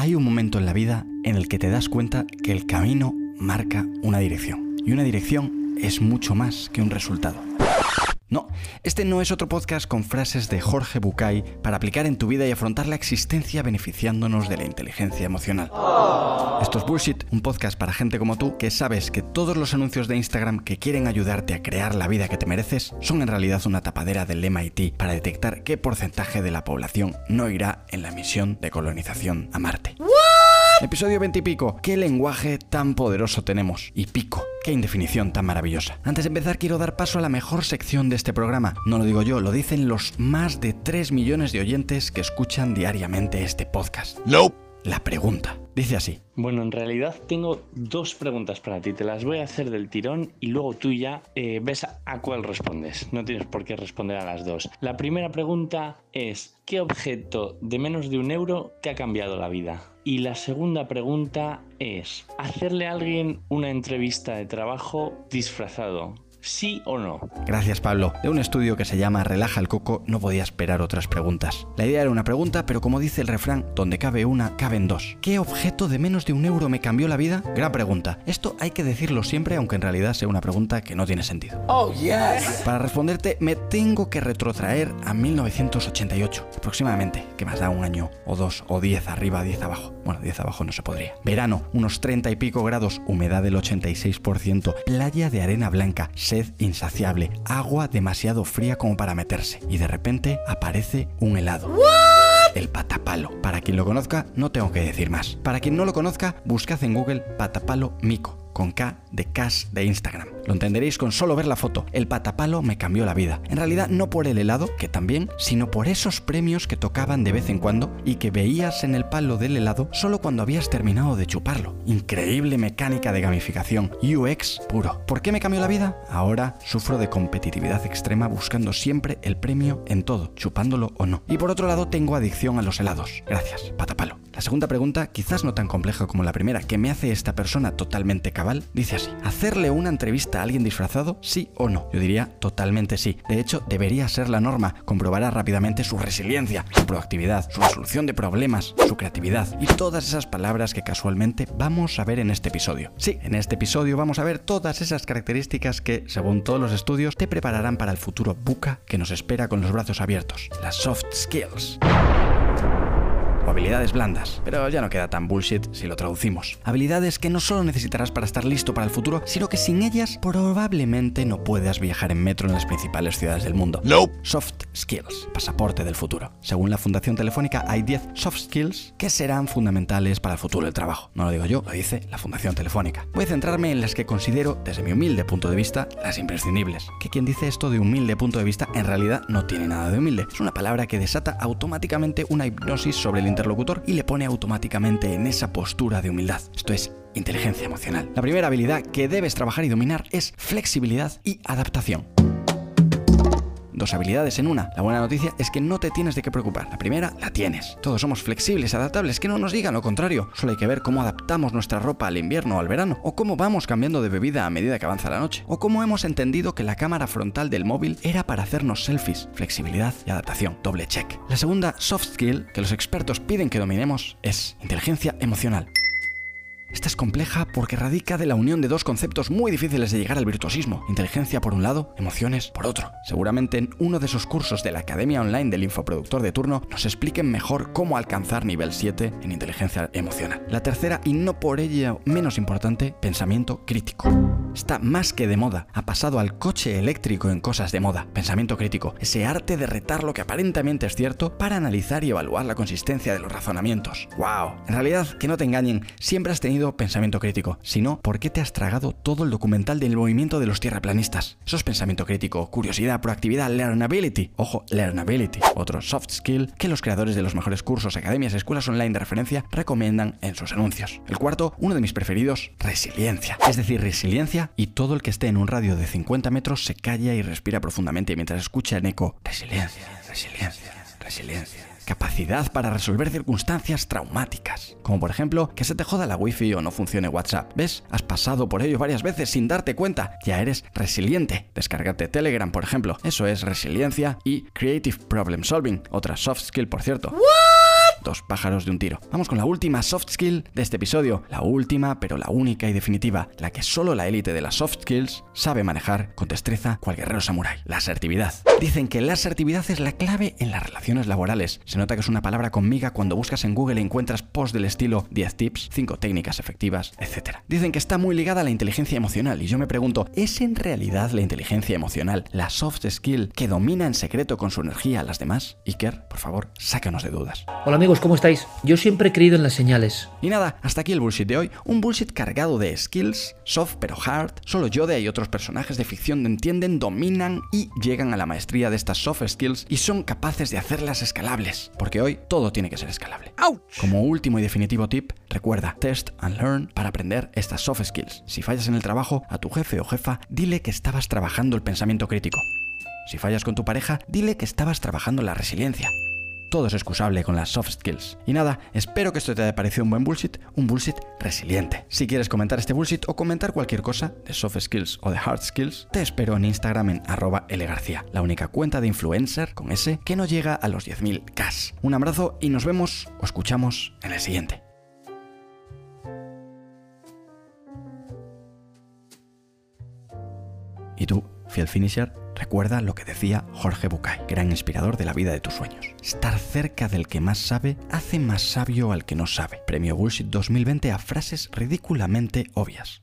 hay un momento en la vida en el que te das cuenta que el camino marca una dirección. Y una dirección es mucho más que un resultado. No, este no es otro podcast con frases de Jorge Bucay para aplicar en tu vida y afrontar la existencia beneficiándonos de la inteligencia emocional. Esto es Bullshit, un podcast para gente como tú que sabes que todos los anuncios de Instagram que quieren ayudarte a crear la vida que te mereces son en realidad una tapadera del MIT para detectar qué porcentaje de la población no irá en la misión de colonización a Marte. Episodio 20 y pico. ¿Qué lenguaje tan poderoso tenemos? Y pico. Qué indefinición tan maravillosa. Antes de empezar quiero dar paso a la mejor sección de este programa. No lo digo yo, lo dicen los más de 3 millones de oyentes que escuchan diariamente este podcast. Nope. La pregunta. Dice así. Bueno, en realidad tengo dos preguntas para ti. Te las voy a hacer del tirón y luego tú ya eh, ves a cuál respondes. No tienes por qué responder a las dos. La primera pregunta es, ¿qué objeto de menos de un euro te ha cambiado la vida? Y la segunda pregunta es, ¿hacerle a alguien una entrevista de trabajo disfrazado? ¿Sí o no? Gracias Pablo. De un estudio que se llama Relaja el Coco no podía esperar otras preguntas. La idea era una pregunta, pero como dice el refrán, donde cabe una, caben dos. ¿Qué objeto de menos de un euro me cambió la vida? Gran pregunta. Esto hay que decirlo siempre, aunque en realidad sea una pregunta que no tiene sentido. Oh, yes. Para responderte me tengo que retrotraer a 1988, aproximadamente, que más da un año o dos o diez arriba, diez abajo. Bueno, diez abajo no se podría. Verano, unos 30 y pico grados, humedad del 86%, playa de arena blanca, sed insaciable, agua demasiado fría como para meterse. Y de repente aparece un helado. El patapalo. Para quien lo conozca, no tengo que decir más. Para quien no lo conozca, buscad en Google patapalo mico con K de Cash de Instagram. Lo entenderéis con solo ver la foto. El patapalo me cambió la vida. En realidad no por el helado, que también, sino por esos premios que tocaban de vez en cuando y que veías en el palo del helado solo cuando habías terminado de chuparlo. Increíble mecánica de gamificación. UX puro. ¿Por qué me cambió la vida? Ahora sufro de competitividad extrema buscando siempre el premio en todo, chupándolo o no. Y por otro lado tengo adicción a los helados. Gracias, patapalo. La segunda pregunta, quizás no tan compleja como la primera, que me hace esta persona totalmente cabal, dice así. ¿Hacerle una entrevista a alguien disfrazado? ¿Sí o no? Yo diría totalmente sí. De hecho, debería ser la norma. Comprobará rápidamente su resiliencia, su proactividad, su resolución de problemas, su creatividad y todas esas palabras que casualmente vamos a ver en este episodio. Sí, en este episodio vamos a ver todas esas características que, según todos los estudios, te prepararán para el futuro buca que nos espera con los brazos abiertos. Las soft skills o habilidades blandas, pero ya no queda tan bullshit si lo traducimos. Habilidades que no solo necesitarás para estar listo para el futuro, sino que sin ellas probablemente no puedas viajar en metro en las principales ciudades del mundo. Nope. Soft skills, pasaporte del futuro. Según la Fundación Telefónica, hay 10 soft skills que serán fundamentales para el futuro del trabajo. No lo digo yo, lo dice la Fundación Telefónica. Voy a centrarme en las que considero, desde mi humilde punto de vista, las imprescindibles. Que quien dice esto de humilde punto de vista en realidad no tiene nada de humilde. Es una palabra que desata automáticamente una hipnosis sobre el interlocutor y le pone automáticamente en esa postura de humildad. Esto es inteligencia emocional. La primera habilidad que debes trabajar y dominar es flexibilidad y adaptación dos habilidades en una. La buena noticia es que no te tienes de qué preocupar. La primera la tienes. Todos somos flexibles, adaptables, que no nos digan lo contrario. Solo hay que ver cómo adaptamos nuestra ropa al invierno o al verano, o cómo vamos cambiando de bebida a medida que avanza la noche, o cómo hemos entendido que la cámara frontal del móvil era para hacernos selfies. Flexibilidad y adaptación. Doble check. La segunda soft skill que los expertos piden que dominemos es inteligencia emocional. Esta es compleja porque radica de la unión de dos conceptos muy difíciles de llegar al virtuosismo. Inteligencia por un lado, emociones por otro. Seguramente en uno de esos cursos de la Academia Online del Infoproductor de turno nos expliquen mejor cómo alcanzar nivel 7 en inteligencia emocional. La tercera, y no por ello menos importante, pensamiento crítico. Está más que de moda. Ha pasado al coche eléctrico en cosas de moda. Pensamiento crítico. Ese arte de retar lo que aparentemente es cierto para analizar y evaluar la consistencia de los razonamientos. ¡Wow! En realidad, que no te engañen, siempre has tenido pensamiento crítico, sino por qué te has tragado todo el documental del movimiento de los tierraplanistas. Eso es pensamiento crítico, curiosidad, proactividad, learnability. Ojo, learnability, otro soft skill que los creadores de los mejores cursos, academias, escuelas online de referencia recomiendan en sus anuncios. El cuarto, uno de mis preferidos, resiliencia. Es decir, resiliencia y todo el que esté en un radio de 50 metros se calla y respira profundamente mientras escucha en eco resiliencia, resiliencia, resiliencia capacidad para resolver circunstancias traumáticas, como por ejemplo que se te joda la wifi o no funcione WhatsApp. ¿Ves? Has pasado por ello varias veces sin darte cuenta. Ya eres resiliente. Descárgate Telegram, por ejemplo. Eso es resiliencia y creative problem solving, otra soft skill, por cierto. dos pájaros de un tiro. Vamos con la última soft skill de este episodio, la última pero la única y definitiva, la que solo la élite de las soft skills sabe manejar con destreza cual guerrero samurái, la asertividad. Dicen que la asertividad es la clave en las relaciones laborales. Se nota que es una palabra con miga cuando buscas en Google y encuentras posts del estilo 10 tips, 5 técnicas efectivas, etc. Dicen que está muy ligada a la inteligencia emocional y yo me pregunto, ¿es en realidad la inteligencia emocional la soft skill que domina en secreto con su energía a las demás? Iker, por favor, sácanos de dudas. Hola amigos, ¿cómo estáis? Yo siempre he creído en las señales. Y nada, hasta aquí el bullshit de hoy. Un bullshit cargado de skills, soft pero hard. Solo Yoda y otros personajes de ficción entienden, dominan y llegan a la maestría de estas soft skills y son capaces de hacerlas escalables. Porque hoy todo tiene que ser escalable. Como último y definitivo tip, recuerda test and learn para aprender estas soft skills. Si fallas en el trabajo, a tu jefe o jefa, dile que estabas trabajando el pensamiento crítico. Si fallas con tu pareja, dile que estabas trabajando la resiliencia. Todo es excusable con las soft skills. Y nada, espero que esto te haya parecido un buen bullshit, un bullshit resiliente. Si quieres comentar este bullshit o comentar cualquier cosa de soft skills o de hard skills, te espero en Instagram en arroba lgarcía, la única cuenta de influencer con ese que no llega a los 10.000 Ks. Un abrazo y nos vemos o escuchamos en el siguiente. ¿Y tú, fiel finisher? Recuerda lo que decía Jorge Bucay, gran inspirador de la vida de tus sueños. Estar cerca del que más sabe hace más sabio al que no sabe. Premio Bullshit 2020 a frases ridículamente obvias.